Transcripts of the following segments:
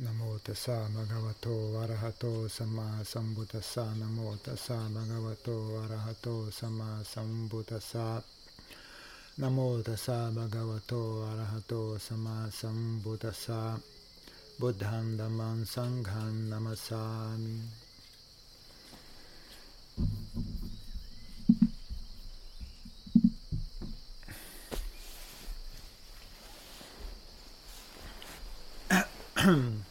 नमो तसा भगवतो अरहतो समा सम्बुतसा नमो तसा भगवतो अरहतो समा सम्बुतसा नमो तसा भगवतो अरहतो समा सम्बुतसा बुद्धं दमं सङ्घं नमसामि। Sangham namasami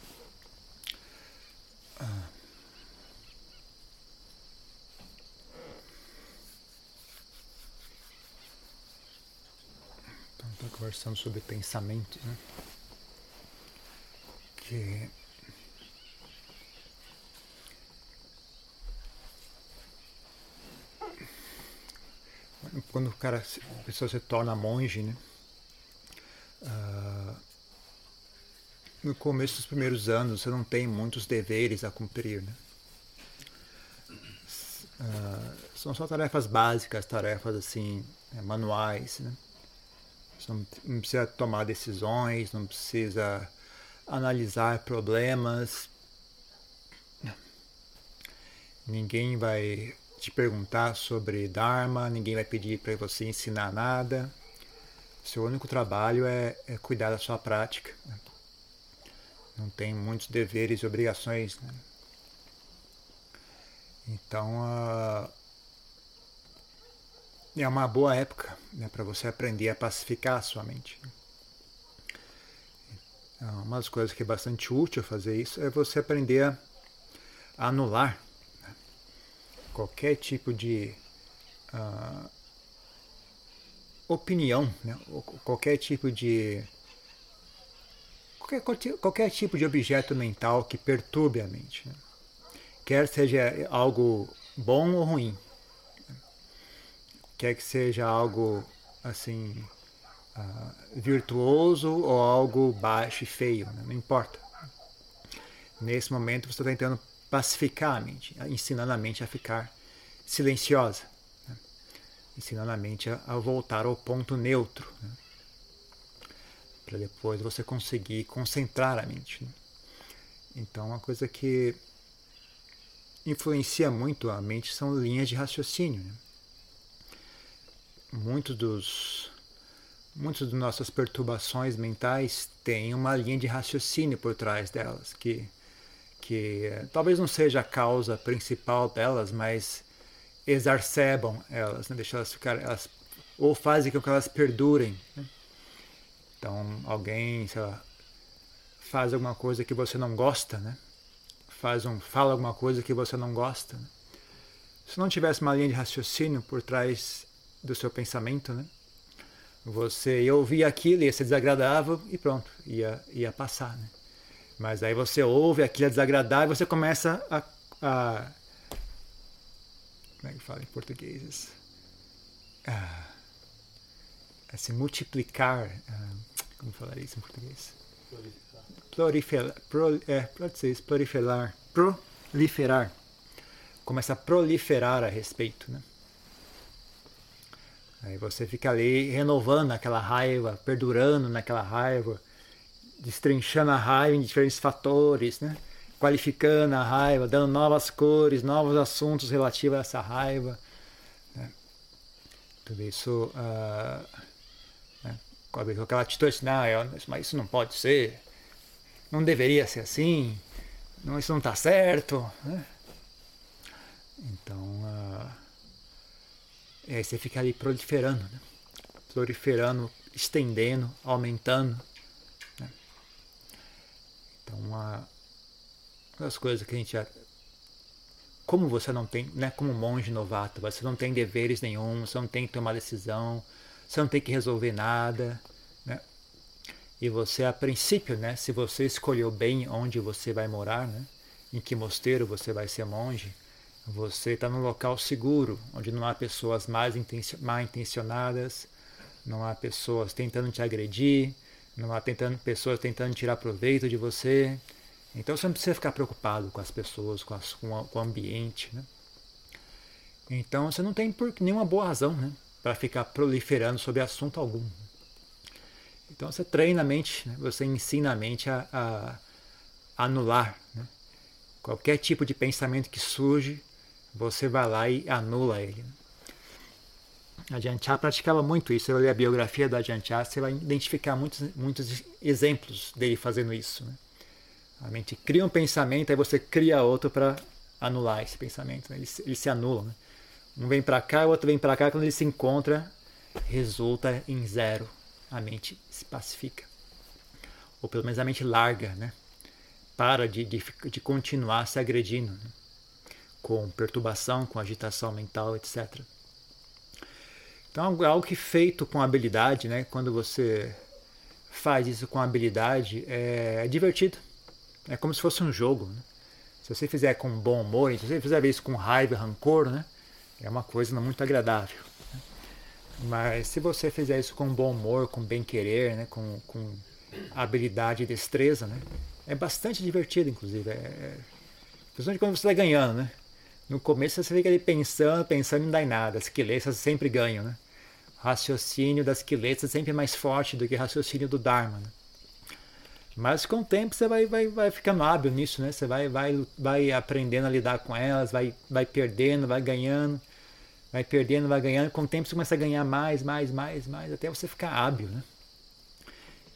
conversando sobre pensamento, né? Que quando o cara, a pessoa se torna monge, né? Uh, no começo dos primeiros anos você não tem muitos deveres a cumprir, né? Uh, são só tarefas básicas, tarefas assim manuais, né? Você não precisa tomar decisões, não precisa analisar problemas. Ninguém vai te perguntar sobre Dharma, ninguém vai pedir para você ensinar nada. Seu único trabalho é, é cuidar da sua prática. Né? Não tem muitos deveres e obrigações. Né? Então, uh, é uma boa época né, para você aprender a pacificar a sua mente. É uma das coisas que é bastante útil fazer isso é você aprender a anular né, qualquer tipo de uh, opinião, né, qualquer tipo de qualquer, qualquer tipo de objeto mental que perturbe a mente, né, quer seja algo bom ou ruim quer que seja algo assim uh, virtuoso ou algo baixo e feio, né? não importa. Nesse momento você está tentando pacificar a mente, ensinando a mente a ficar silenciosa, né? ensinando a mente a, a, voltar ao ponto neutro, né? Para depois você conseguir concentrar a mente. Né? Então, uma coisa que influencia muito a mente são linhas de raciocínio. Né? muitos dos muitas das nossas perturbações mentais têm uma linha de raciocínio por trás delas que que talvez não seja a causa principal delas, mas exacerbam elas, né? deixam elas ficar elas ou fazem com que elas perdurem. Né? Então, alguém, sei lá, faz alguma coisa que você não gosta, né? Faz um, fala alguma coisa que você não gosta. Né? Se não tivesse uma linha de raciocínio por trás do seu pensamento, né? Você ia ouvir aquilo, ia ser desagradável e pronto, ia, ia passar, né? Mas aí você ouve aquilo é desagradável e você começa a, a como é que fala em português? A, a se multiplicar. A, como falaria isso em português? Proliferar. Pro, é, pode ser isso, proliferar. Proliferar. Começa a proliferar a respeito, né? Aí você fica ali renovando aquela raiva, perdurando naquela raiva, destrinchando a raiva em diferentes fatores, né? qualificando a raiva, dando novas cores, novos assuntos relativos a essa raiva. Né? Tudo isso uh? Com aquela atitude não, mas isso não pode ser, não deveria ser assim, não, isso não está certo. Né? Então, uh, aí você fica ali proliferando, né? proliferando, estendendo, aumentando. Né? Então, das coisas que a gente. Como você não tem, né, como monge novato, você não tem deveres nenhum, você não tem que tomar decisão, você não tem que resolver nada? E você, a princípio, né, se você escolheu bem onde você vai morar, né, em que mosteiro você vai ser monge, você está num local seguro, onde não há pessoas mal intencionadas, não há pessoas tentando te agredir, não há tentando, pessoas tentando tirar proveito de você. Então você não precisa ficar preocupado com as pessoas, com, as, com, a, com o ambiente. Né? Então você não tem por, nenhuma boa razão né, para ficar proliferando sobre assunto algum. Então você treina a mente, né, você ensina a mente a, a, anular. Né? Qualquer tipo de pensamento que surge, você vai lá e anula ele. A Janchá praticava muito isso. Você ler a biografia da Janchá, você vai identificar muitos, muitos exemplos dele fazendo isso. Né? A mente cria um pensamento, aí você cria outro para anular esse pensamento. Né? Eles, eles se anulam. Né? Um vem para cá, o outro vem para cá. Quando ele se encontra, resulta em zero. A mente se pacifica. Ou pelo menos a mente larga, né? Para de, de, de continuar se agredindo. Né? Com perturbação, com agitação mental, etc. Então, é algo que feito com habilidade, né? Quando você faz isso com habilidade, é, é divertido. É como se fosse um jogo. Né? Se você fizer com bom humor, se você fizer isso com raiva rancor, né? É uma coisa não muito agradável. Mas se você fizer isso com bom humor, com bem querer, né? Com, com habilidade e destreza, né? É bastante divertido, inclusive. É, é... Principalmente quando você está ganhando, né? No começo você fica ali pensando, pensando e não dá em nada. As quileças sempre ganham, né? raciocínio das quiletas é sempre mais forte do que raciocínio do Dharma. Né? Mas com o tempo você vai, vai, vai ficando hábil nisso, né? Você vai, vai, vai aprendendo a lidar com elas, vai, vai perdendo, vai ganhando, vai perdendo, vai ganhando. Com o tempo você começa a ganhar mais, mais, mais, mais, até você ficar hábil, né?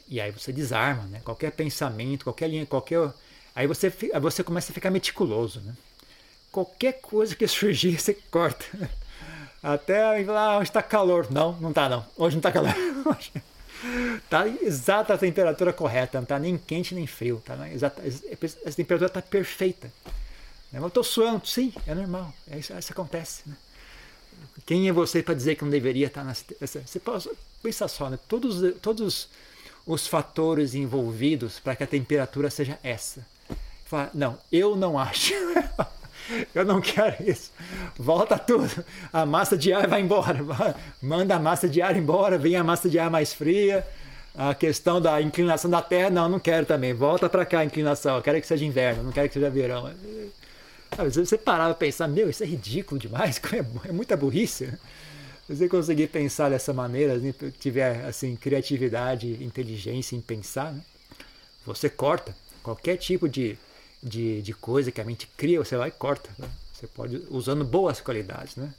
E aí você desarma, né? Qualquer pensamento, qualquer linha, qualquer... Aí você, você começa a ficar meticuloso, né? Qualquer coisa que surgir, você corta. Até lá, hoje está calor. Não, não está não. Hoje não está calor. Está exata a temperatura correta, não está nem quente nem frio. Tá exata, essa temperatura está perfeita. Eu estou suando, sim, é normal. É isso, isso acontece. Né? Quem é você para dizer que não deveria estar tá nessa. Você pode pensar só, né? todos, todos os fatores envolvidos para que a temperatura seja essa. Fala, não, eu não acho. Eu não quero isso. Volta tudo. A massa de ar vai embora. Manda a massa de ar embora, vem a massa de ar mais fria. A questão da inclinação da Terra, não, não quero também. Volta para cá a inclinação. Eu quero que seja inverno, não quero que seja verão. Se você parar para pensar, meu, isso é ridículo demais, é, é muita burrice. Se você conseguir pensar dessa maneira, né, tiver assim criatividade, inteligência em pensar, né, você corta qualquer tipo de de, de coisa que a mente cria, você vai e corta. Né? Você pode, usando boas qualidades, né?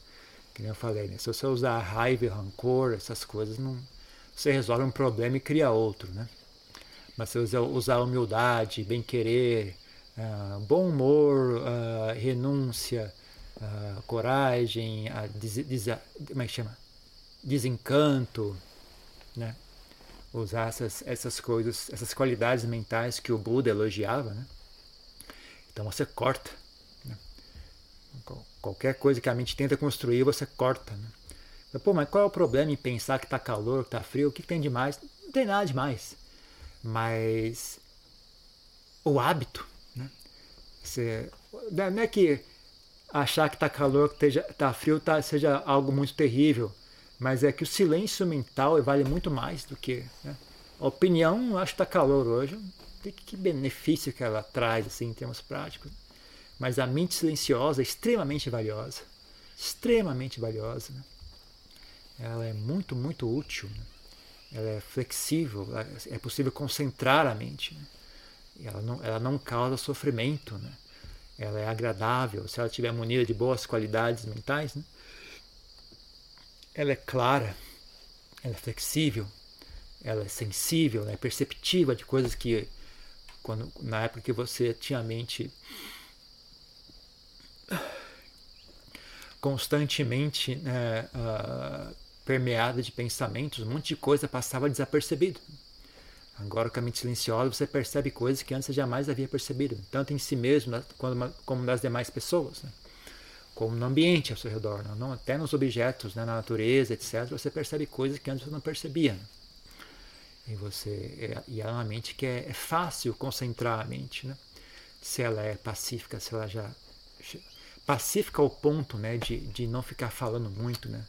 Que nem eu falei, né? Se você usar raiva e rancor, essas coisas, não, você resolve um problema e cria outro, né? Mas se você usar humildade, bem-querer, uh, bom humor, uh, renúncia, uh, coragem, des, des, como é que chama? desencanto, né? usar essas, essas coisas, essas qualidades mentais que o Buda elogiava, né? Então você corta. Né? Qualquer coisa que a mente tenta construir, você corta. Né? Pô, mas qual é o problema em pensar que está calor, que está frio? O que, que tem de mais? Não tem nada de mais. Mas o hábito. Você, não é que achar que está calor, que está frio, tá, seja algo muito terrível. Mas é que o silêncio mental vale muito mais do que. Né? A opinião, acho que está calor hoje, que benefício que ela traz assim, em termos práticos. Mas a mente silenciosa é extremamente valiosa. Extremamente valiosa. Né? Ela é muito, muito útil. Né? Ela é flexível, é possível concentrar a mente. Né? Ela, não, ela não causa sofrimento. Né? Ela é agradável, se ela estiver munida de boas qualidades mentais. Né? Ela é clara, ela é flexível, ela é sensível, é perceptiva de coisas que quando, na época que você tinha a mente constantemente né, uh, permeada de pensamentos, um monte de coisa passava desapercebido. Agora, com a mente silenciosa, você percebe coisas que antes você jamais havia percebido, tanto em si mesmo como nas demais pessoas, né? como no ambiente ao seu redor, não, até nos objetos, né, na natureza, etc. Você percebe coisas que antes você não percebia. Né? E, você, é, e é uma mente que é, é, fácil concentrar a mente, né? Se ela é pacífica, se ela já. Pacífica ao ponto né, de, de não ficar falando muito, né?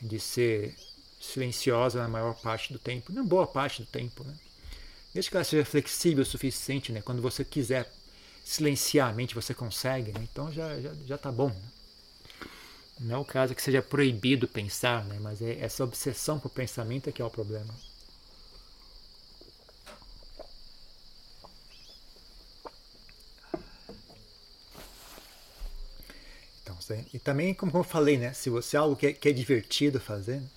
De ser silenciosa na maior parte do tempo, na boa parte do tempo, né? Desde que ela seja flexível o suficiente, né? Quando você quiser silenciar a mente, você consegue, né? Então já, já, já tá bom. Né? Não é o caso que seja proibido pensar, né? Mas é essa obsessão por pensamento é que é o problema. Então, e também, como eu falei, né? Se você é algo que é, que é divertido fazer, né,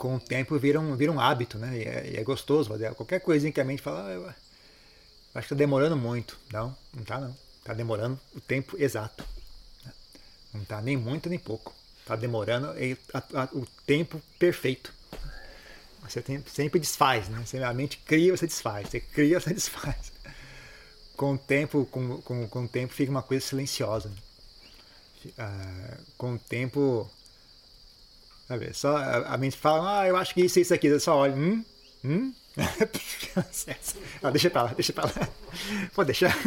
com o tempo vira um, vira um hábito, né? E é, e é gostoso fazer. Qualquer coisinha que a mente fala, ah, eu acho que está demorando muito. Não, não está não. Está demorando o tempo exato. Né? Não está nem muito nem pouco. Está demorando a, a, o tempo perfeito. Você tem, sempre desfaz, né? Você, a mente cria, você desfaz. Você cria, você desfaz. Com o tempo, com, com, com o tempo fica uma coisa silenciosa. Né? Ah, com o tempo Sabe? Só a, a mente fala, ah, eu acho que isso isso aqui. Eu só olho, hum? Hum? ah, deixa pra lá, deixa pra lá. Pode deixar.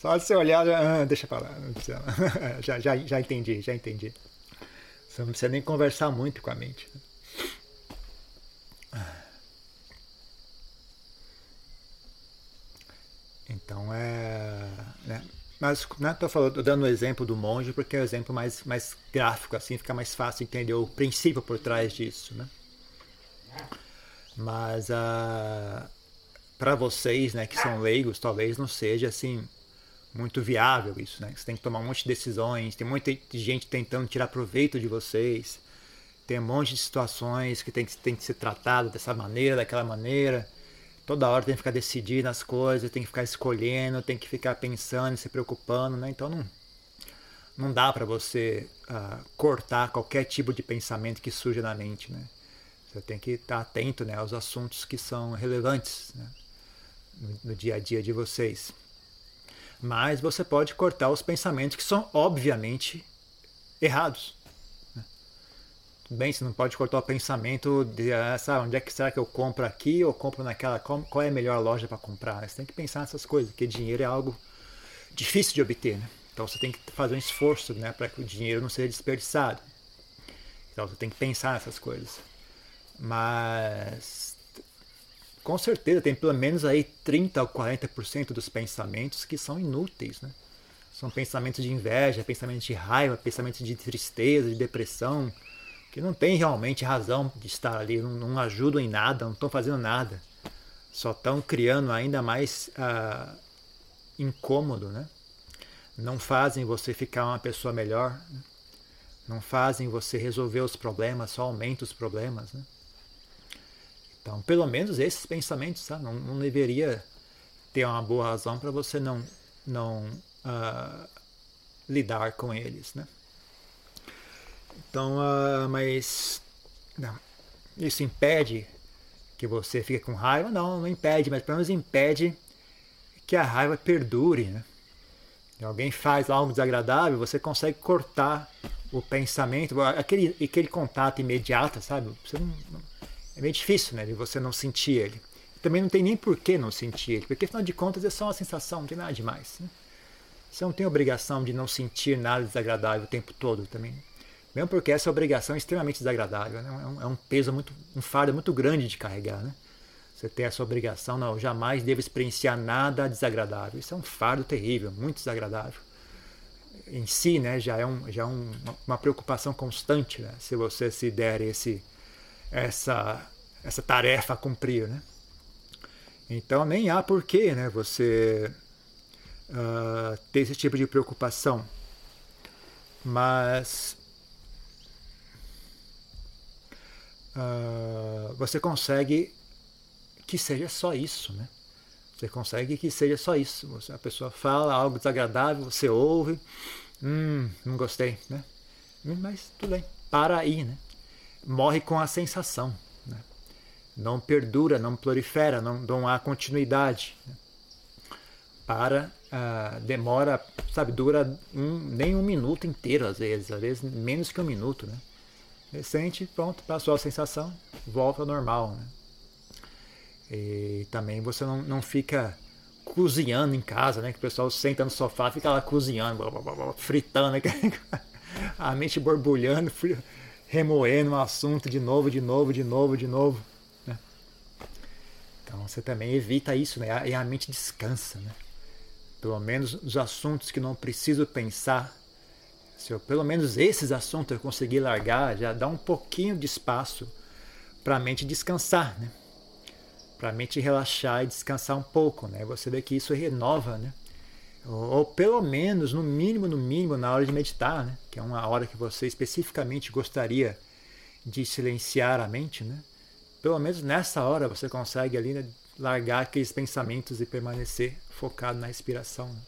Só você olhar, ah, deixa pra lá. Já, já, já entendi, já entendi. Você não precisa nem conversar muito com a mente. Então é. Né? Mas né, tô, falando, dando o exemplo do monge porque é o exemplo mais, mais gráfico, assim fica mais fácil entender o princípio por trás disso. Né? Mas ah, para vocês né, que são leigos, talvez não seja assim muito viável isso. Né? Você tem que tomar um monte de decisões, tem muita gente tentando tirar proveito de vocês, tem um monte de situações que tem que, tem que ser tratado dessa maneira, daquela maneira toda hora tem que ficar decidindo as coisas, tem que ficar escolhendo, tem que ficar pensando, se preocupando, né? Então não, não dá para você uh, cortar qualquer tipo de pensamento que surja na mente, né? Você tem que estar atento né, aos assuntos que são relevantes né, no, no dia a dia de vocês. Mas você pode cortar os pensamentos que são obviamente errados bem, você não pode cortar o pensamento de ah, sabe, onde é que será que eu compro aqui ou compro naquela, qual, qual é a melhor loja para comprar. Né? Você tem que pensar nessas coisas, porque dinheiro é algo difícil de obter, né? Então você tem que fazer um esforço, né, para que o dinheiro não seja desperdiçado. Então você tem que pensar nessas coisas. Mas com certeza tem pelo menos aí 30 ou 40% dos pensamentos que são inúteis, né? São pensamentos de inveja, pensamentos de raiva, pensamentos de tristeza, de depressão, que não tem realmente razão de estar ali, não, não ajudam em nada, não estão fazendo nada. Só estão criando ainda mais ah, incômodo, né? Não fazem você ficar uma pessoa melhor, né? não fazem você resolver os problemas, só aumenta os problemas, né? Então, pelo menos esses pensamentos, tá? não, não deveria ter uma boa razão para você não, não uh, lidar com eles, né? Então, uh, mas não, isso impede que você fique com raiva? Não, não impede, mas pelo menos impede que a raiva perdure. Né? Alguém faz algo desagradável, você consegue cortar o pensamento, aquele, aquele contato imediato, sabe? Não, é meio difícil né, de você não sentir ele. Também não tem nem por que não sentir ele, porque afinal de contas é só uma sensação, não tem nada demais. Né? Você não tem obrigação de não sentir nada desagradável o tempo todo também. Mesmo porque essa obrigação é extremamente desagradável, né? é, um, é um peso muito, um fardo muito grande de carregar, né? Você tem essa obrigação, não, jamais devo experienciar nada desagradável. Isso é um fardo terrível, muito desagradável. Em si, né, já é, um, já é um, uma preocupação constante, né? Se você se der esse, essa, essa tarefa a cumprir, né? Então nem há porquê, né, você uh, ter esse tipo de preocupação. Mas uh, você consegue que seja só isso, né? Você consegue que seja só isso. A pessoa fala algo desagradável, você ouve, hum, não gostei, né? Mas tudo bem, para aí, né? Morre com a sensação, né? Não perdura, não prolifera, não, não há continuidade. Né? Para, uh, demora, sabe, dura um, nem um minuto inteiro às vezes, às vezes menos que um minuto, né? Recente, pronto, passou a sensação, volta ao normal. Né? E também você não, não fica cozinhando em casa, né? Que o pessoal senta no sofá, fica lá cozinhando, fritando, né? a mente borbulhando, remoendo um assunto de novo, de novo, de novo, de novo. Né? Então você também evita isso, né? E a mente descansa, né? Pelo menos os assuntos que não preciso pensar se eu, pelo menos esses assuntos eu conseguir largar, já dá um pouquinho de espaço para a mente descansar, né? Para a mente relaxar e descansar um pouco, né? Você vê que isso renova, né? Ou, ou, pelo menos, no mínimo, no mínimo, na hora de meditar, né? que é uma hora que você especificamente gostaria de silenciar a mente, né? pelo menos nessa hora você consegue ali né, largar aqueles pensamentos e permanecer focado na respiração. Né?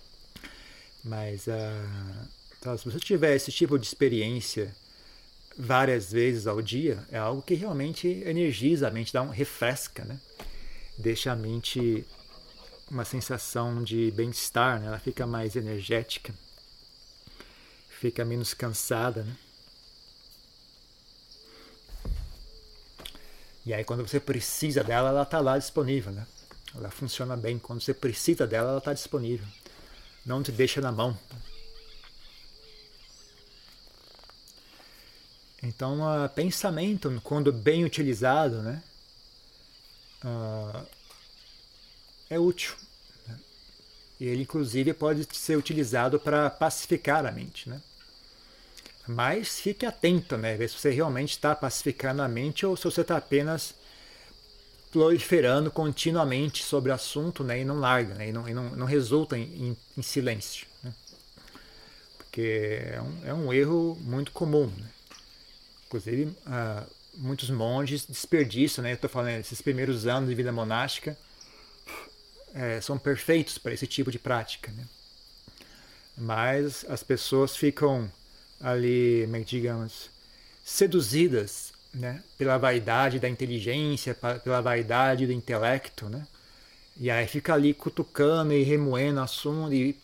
Mas uh, então, se você tiver esse tipo de experiência várias vezes ao dia, é algo que realmente energiza a mente, dá um refresca, né? deixa a mente uma sensação de bem-estar, né? ela fica mais energética, fica menos cansada. Né? E aí quando você precisa dela, ela está lá disponível. Né? Ela funciona bem. Quando você precisa dela, ela está disponível. Não te deixa na mão. Então, uh, pensamento, quando bem utilizado, né, uh, é útil. Né? E ele, inclusive, pode ser utilizado para pacificar a mente. Né? Mas fique atento, né? Ver se você realmente está pacificando a mente ou se você está apenas proliferando continuamente sobre o assunto né? e não larga, né? e, não, e não, não resulta em, em, em silêncio. Né? Porque é um, é um erro muito comum. Né? Inclusive, uh, muitos monges desperdiçam, né? Eu estou falando, esses primeiros anos de vida monástica é, são perfeitos para esse tipo de prática, né? Mas as pessoas ficam ali, é digamos, seduzidas né, pela vaidade da inteligência, pela vaidade do intelecto, né? E aí fica ali cutucando e remoendo assunto e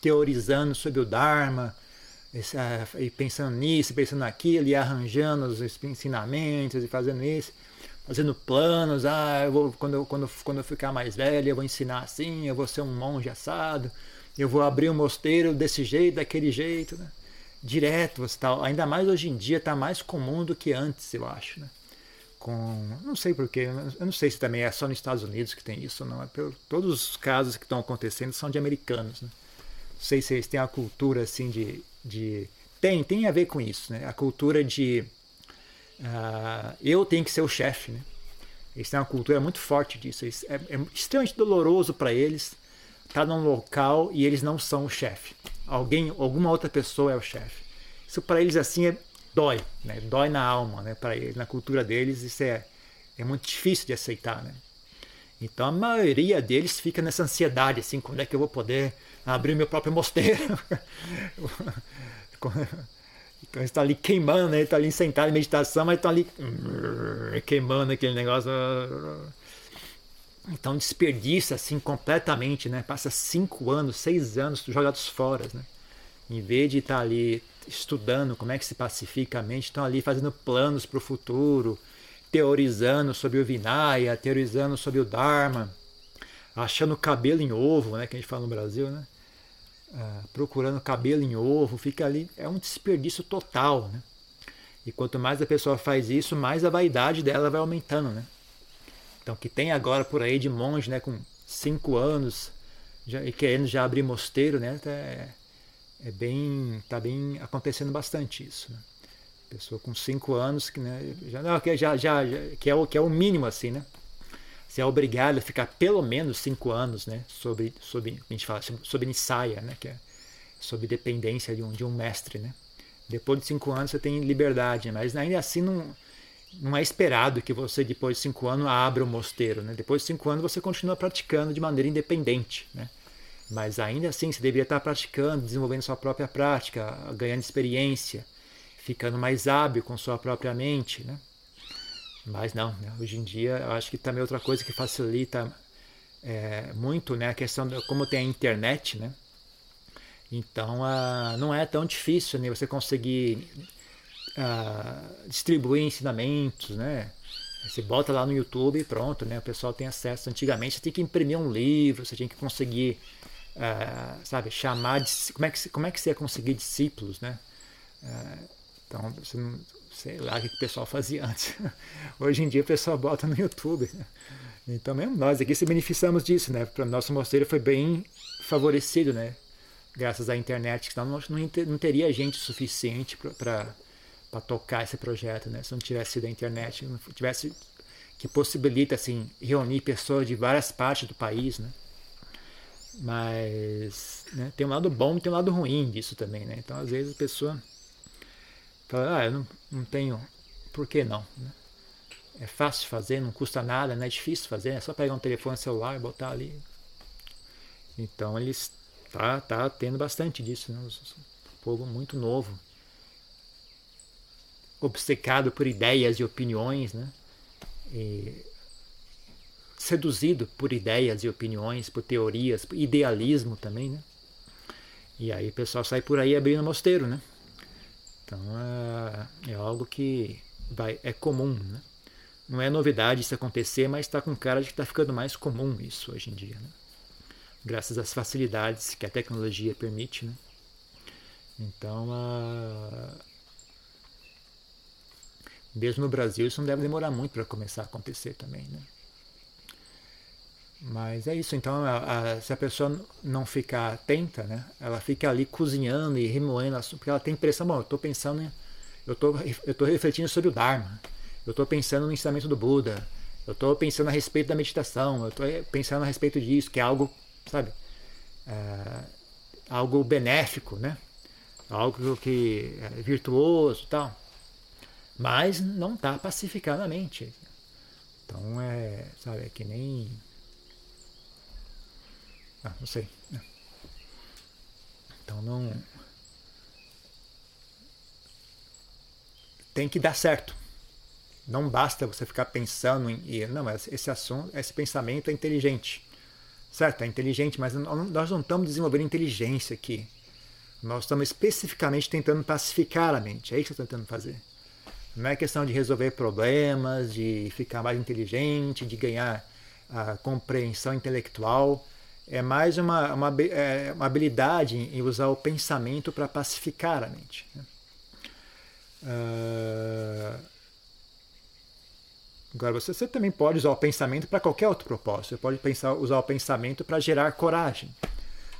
teorizando sobre o Dharma, e pensando nisso, pensando naquilo, e arranjando os ensinamentos e fazendo isso, fazendo planos, ah, eu vou, quando, eu, quando, quando eu ficar mais velho, eu vou ensinar assim, eu vou ser um monge assado, eu vou abrir um mosteiro desse jeito, daquele jeito, né? Direto, tal. ainda mais hoje em dia está mais comum do que antes, eu acho, né? Com, não sei porquê, eu não sei se também é só nos Estados Unidos que tem isso, não. É pelo, todos os casos que estão acontecendo são de americanos, né? Não sei se eles têm a cultura assim de de tem tem a ver com isso, né? A cultura de uh, eu tenho que ser o chefe, né? Eles têm uma cultura muito forte disso. É, é extremamente doloroso para eles estar num local e eles não são o chefe. Alguém, alguma outra pessoa é o chefe. Isso para eles assim é, dói, né? Dói na alma, né? Para eles, na cultura deles isso é é muito difícil de aceitar, né? Então a maioria deles fica nessa ansiedade, assim, quando é que eu vou poder abrir meu próprio mosteiro? então está ali queimando, né? está ali sentado em meditação, mas está ali queimando aquele negócio. Então desperdiça assim completamente, né? Passa cinco anos, seis anos jogados fora, né? Em vez de estar tá ali estudando como é que se pacifica a mente, estão ali fazendo planos para o futuro, teorizando sobre o Vinaya, teorizando sobre o Dharma, achando cabelo em ovo, né, que a gente fala no Brasil, né? Ah, procurando cabelo em ovo, fica ali, é um desperdício total, né? E quanto mais a pessoa faz isso, mais a vaidade dela vai aumentando, né? Então, que tem agora por aí de monge, né, com cinco anos, já, e querendo já abrir mosteiro, né? É, é bem, tá bem acontecendo bastante isso. Né? Pessoa com cinco anos que, né, já, não, que, já, já, já, que, é o, que é o mínimo assim, né? Você é obrigado a ficar pelo menos cinco anos, né? Sobre, sobre a gente fala sobre ensaia, né? Que é sob dependência de um, de um mestre, né? Depois de cinco anos você tem liberdade, mas ainda assim não, não é esperado que você depois de cinco anos abra o mosteiro, né? Depois de cinco anos você continua praticando de maneira independente, né? Mas ainda assim você deveria estar praticando, desenvolvendo sua própria prática, ganhando experiência, ficando mais hábil com sua própria mente, né? Mas não, né? hoje em dia eu acho que também outra coisa que facilita é, muito né, a questão de como tem a internet, né? Então uh, não é tão difícil né, você conseguir uh, distribuir ensinamentos, né? Você bota lá no YouTube e pronto, né? O pessoal tem acesso. Antigamente você tinha que imprimir um livro, você tinha que conseguir, uh, sabe, chamar de, como é que como é que você ia conseguir discípulos, né? Então, você não, sei lá o que o pessoal fazia antes. Hoje em dia o pessoal bota no YouTube. Então, mesmo nós aqui se beneficiamos disso, né? Para nosso mosteiro foi bem favorecido, né? Graças à internet, senão não, não teria gente suficiente para tocar esse projeto, né? Se não tivesse sido a internet, não tivesse que possibilita assim reunir pessoas de várias partes do país, né? Mas né, tem um lado bom e tem um lado ruim disso também, né? Então às vezes a pessoa ah, eu não, não tenho, por que não? Né? É fácil fazer, não custa nada, não é difícil fazer, é só pegar um telefone celular e botar ali. Então eles tá, tá tendo bastante disso, né? Um povo muito novo, obcecado por ideias e opiniões, né? E seduzido por ideias e opiniões, por teorias, por idealismo também, né? E aí o pessoal sai por aí abrindo mosteiro, né? Então é, é algo que vai, é comum, né? Não é novidade isso acontecer, mas está com cara de que está ficando mais comum isso hoje em dia, né? Graças às facilidades que a tecnologia permite, né? Então, mesmo no Brasil, isso não deve demorar muito para começar a acontecer também, né? Mas é isso, então a, a, se a pessoa não ficar atenta, né, ela fica ali cozinhando e remoendo, porque ela tem impressão, bom, eu estou pensando, estou eu tô refletindo sobre o Dharma, eu estou pensando no ensinamento do Buda, eu estou pensando a respeito da meditação, eu estou pensando a respeito disso, que é algo, sabe, é, algo benéfico, né? Algo que é virtuoso tal. Mas não está pacificando a mente. Então é, sabe, é que nem. Ah, não sei. Né? Então não. Tem que dar certo. Não basta você ficar pensando em. Não, esse assunto, esse pensamento é inteligente. Certo, é inteligente, mas nós não estamos desenvolvendo inteligência aqui. Nós estamos especificamente tentando pacificar a mente. É isso que eu estou tentando fazer. Não é questão de resolver problemas, de ficar mais inteligente, de ganhar a compreensão intelectual. É mais uma, uma, é uma habilidade em usar o pensamento para pacificar a mente. Né? Uh, Agora, você, você também pode usar o pensamento para qualquer outro propósito. Você pode pensar, usar o pensamento para gerar coragem.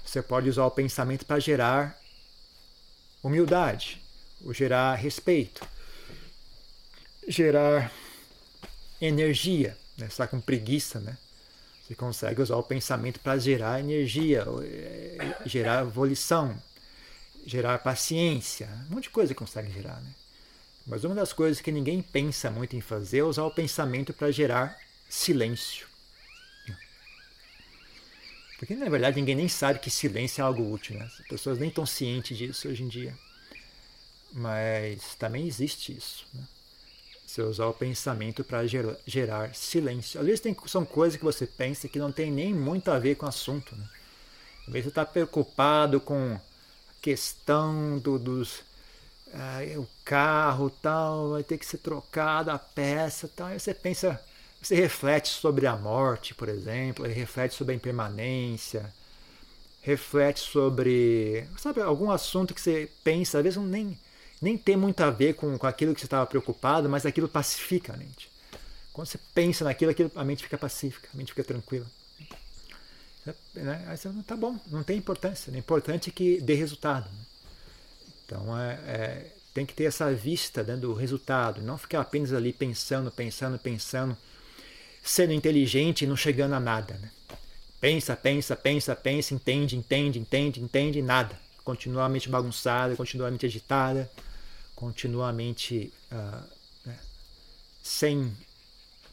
Você pode usar o pensamento para gerar humildade, ou gerar respeito, gerar energia. Né? Você está com preguiça, né? Você consegue usar o pensamento para gerar energia, eh, gerar volição, gerar paciência, um monte de coisa consegue gerar, né? Mas uma das coisas que ninguém pensa muito em fazer é usar o pensamento para gerar silêncio. Porque na verdade ninguém nem sabe que silêncio é algo útil, né? As pessoas nem estão cientes disso hoje em dia. Mas também existe isso. Né? Você usar o pensamento para gerar, silêncio. Às vezes tem, são coisas que você pensa que não tem nem muito a ver com o assunto. Né? Às vezes você está preocupado com a questão do, dos ah, o carro tal vai ter que ser trocado, a peça tal. Aí você pensa, você reflete sobre a morte, por exemplo, reflete sobre a impermanência, reflete sobre, sabe, algum assunto que você pensa, às vezes não nem, nem tem muito a ver com, com aquilo que você estava preocupado, mas aquilo pacifica a mente. Quando você pensa naquilo, aquilo, a mente fica pacífica, a mente fica tranquila. Né? Aí você, tá bom, não tem importância. O importante é que dê resultado. Né? Então é, é, tem que ter essa vista né, do resultado, não ficar apenas ali pensando, pensando, pensando, sendo inteligente e não chegando a nada. Né? Pensa, pensa, pensa, pensa, entende, entende, entende, entende, nada. Continuamente bagunçada, continuamente agitada, continuamente uh, né, sem.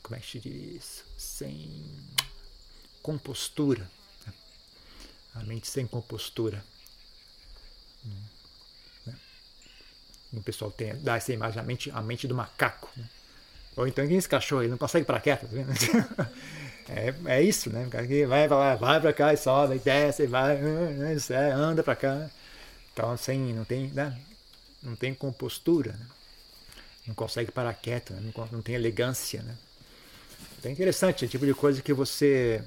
Como é que se diz isso? Sem compostura. Né? A mente sem compostura. Hum o pessoal tem, dá essa imagem, a mente, a mente do macaco. Né? Ou então quem é esse cachorro, ele não consegue parar quieto. Tá é, é isso, né? Vai lá, vai pra cá e sobe, e desce, e vai, né? anda pra cá. Então, assim, não tem, né? não tem compostura, né? não consegue parar quieto, né? não, não tem elegância. Né? Então, é interessante, é o tipo de coisa que você.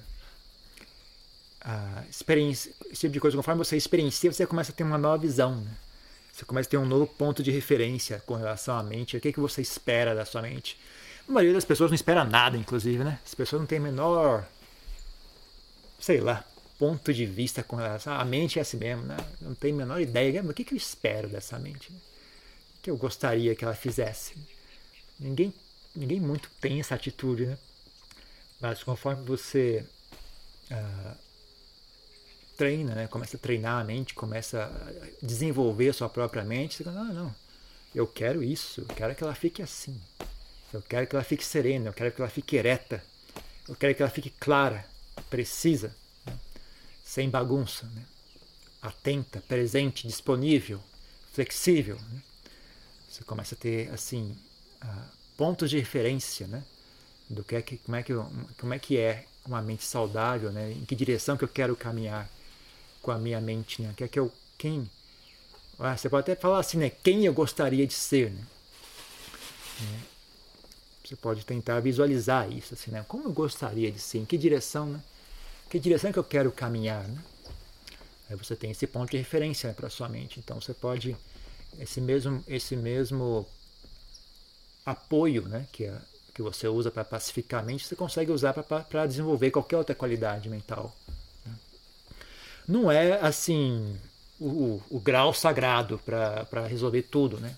Ah, esse tipo de coisa, conforme você experiencia, você começa a ter uma nova visão. Né? Você começa a ter um novo ponto de referência com relação à mente. O que, é que você espera da sua mente? A maioria das pessoas não espera nada, inclusive, né? As pessoas não têm menor, sei lá, ponto de vista com relação à mente é assim mesmo, né? Não tem a menor ideia. O que, eu espero dessa mente? O que eu gostaria que ela fizesse? Ninguém, ninguém muito tem essa atitude, né? Mas conforme você uh, treina, né? começa a treinar a mente, começa a desenvolver a sua própria mente, você fala, não, não, eu quero isso, eu quero que ela fique assim, eu quero que ela fique serena, eu quero que ela fique ereta, eu quero que ela fique clara, precisa? Sem bagunça, né? atenta, presente, disponível, flexível. Né? Você começa a ter assim pontos de referência, né? do que é que como é que como é que é uma mente saudável, né? Em que direção que eu quero caminhar com a minha mente, né? Que é que eu quem ah, você pode até falar assim, né? Quem eu gostaria de ser, né? É. Você pode tentar visualizar isso, assim, né? Como eu gostaria de ser? Em que direção, né? Que direção que eu quero caminhar, né? Aí você tem esse ponto de referência né, para sua mente. Então você pode esse mesmo esse mesmo apoio, né? Que é que você usa para pacificar a mente, você consegue usar para desenvolver qualquer outra qualidade mental. Né? Não é assim o, o grau sagrado para resolver tudo, né?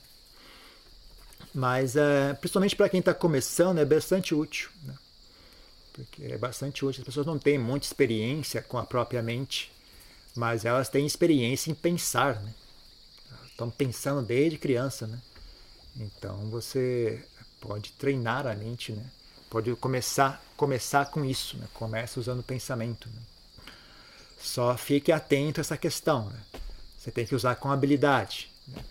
Mas é, principalmente para quem está começando é bastante útil, né? Porque é bastante útil. As pessoas não têm muita experiência com a própria mente, mas elas têm experiência em pensar, né? Estão pensando desde criança, né? Então você pode treinar a mente, né? Pode começar começar com isso, né? Começa usando o pensamento. Né? Só fique atento a essa questão. Né? Você tem que usar com habilidade. Né?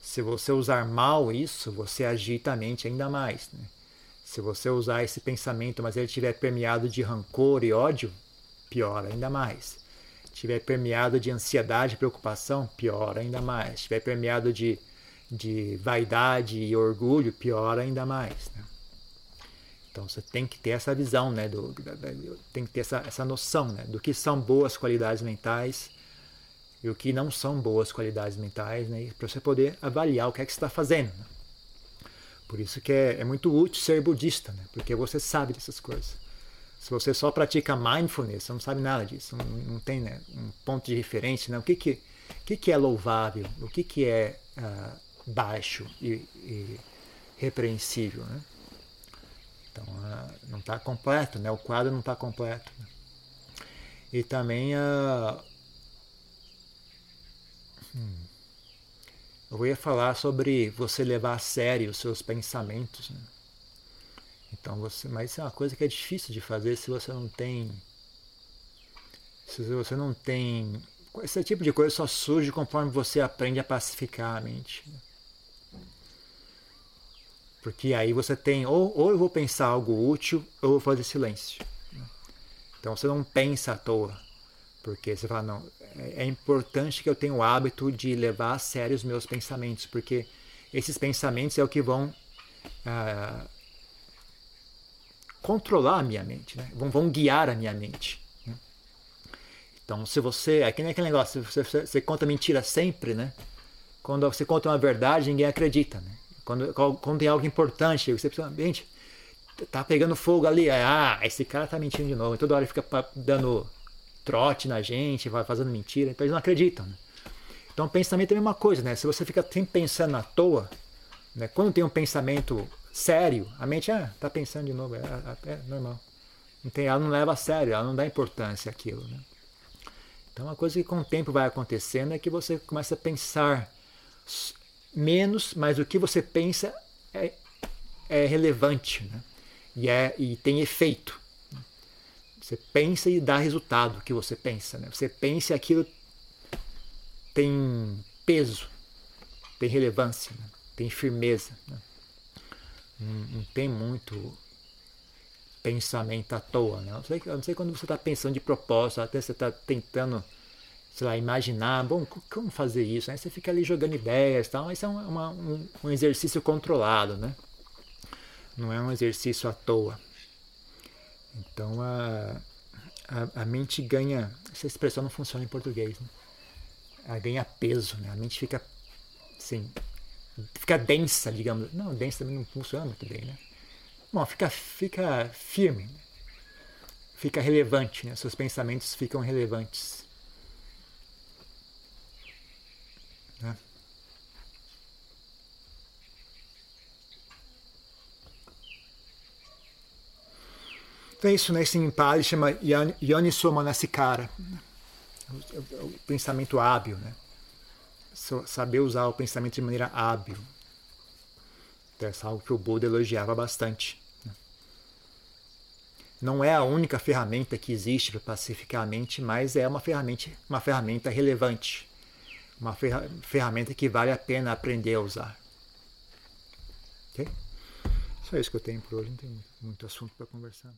Se você usar mal isso, você agita a mente ainda mais. Né? Se você usar esse pensamento, mas ele estiver permeado de rancor e ódio, piora ainda mais. Estiver permeado de ansiedade e preocupação, piora ainda mais. Estiver permeado de de vaidade e orgulho, piora ainda mais. Né? Então você tem que ter essa visão, né, do, da, da, tem que ter essa, essa noção né, do que são boas qualidades mentais e o que não são boas qualidades mentais, né, para você poder avaliar o que é que você está fazendo. Né? Por isso que é, é, muito útil ser budista, né, porque você sabe dessas coisas. Se você só pratica mindfulness, você não sabe nada disso, não, não tem né, um ponto de referência. Né, o que, que, o que, que é louvável, o que, que é uh, baixo e, e repreensível. Né? Então não está completo, né? o quadro não está completo. Né? E também a. Hum, eu ia falar sobre você levar a sério os seus pensamentos. Né? Então você, mas isso é uma coisa que é difícil de fazer se você não tem, se você não tem, esse tipo de coisa só surge conforme você aprende a pacificar a mente. Né? Porque aí você tem, ou, ou eu vou pensar algo útil, ou eu vou fazer silêncio. Então você não pensa à toa. Porque você fala, não, é, é importante que eu tenha o hábito de levar a sério os meus pensamentos, porque esses pensamentos é o que vão ah, controlar a minha mente, né? vão, vão guiar a minha mente. Né? Então, se você. É que nem aquele negócio, você, você, você conta mentira sempre, né? Quando você conta uma verdade, ninguém acredita, né? Quando, quando tem algo importante, você precisa, gente, tá pegando fogo ali, ah, esse cara tá mentindo de novo. E toda hora fica dando trote na gente, vai fazendo mentira, então eles não acreditam. Né? Então pensamento é a mesma coisa, né? Se você fica sempre pensando à toa, né? quando tem um pensamento sério, a mente, ah, tá pensando de novo, é, é, é normal. Não tem, ela não leva a sério, ela não dá importância àquilo, né? Então, uma coisa que com o tempo vai acontecendo é que você começa a pensar menos, mas o que você pensa é, é relevante né? e, é, e tem efeito. Você pensa e dá resultado o que você pensa. Né? Você pensa e aquilo tem peso, tem relevância, né? tem firmeza. Né? Não, não, tem muito pensamento à toa. Né? Eu, não sei, eu não sei quando você está pensando de propósito, até você está tentando sei lá, imaginar, bom, como fazer isso? Aí você fica ali jogando ideias e tal, mas é uma, um, um exercício controlado, né? Não é um exercício à toa. Então a, a, a, mente ganha, essa expressão não funciona em português, né? Ela ganha peso, né? A mente fica assim, fica densa, digamos. Não, densa também não funciona muito bem, né? Bom, fica, fica firme, né? fica relevante, né? Seus pensamentos ficam relevantes. É isso, né? Pali chama Yoniso Manasikara. o, o pensamento hábil, né? saber usar o pensamento de maneira hábil. Então, é algo que o Buda elogiava bastante. Né? Não é a única ferramenta que existe para pacificar a mente, mas é uma ferramenta, uma ferramenta relevante. Uma ferramenta que vale a pena aprender a usar. Ok? Só isso que eu tenho por hoje, não tem muito assunto para conversar.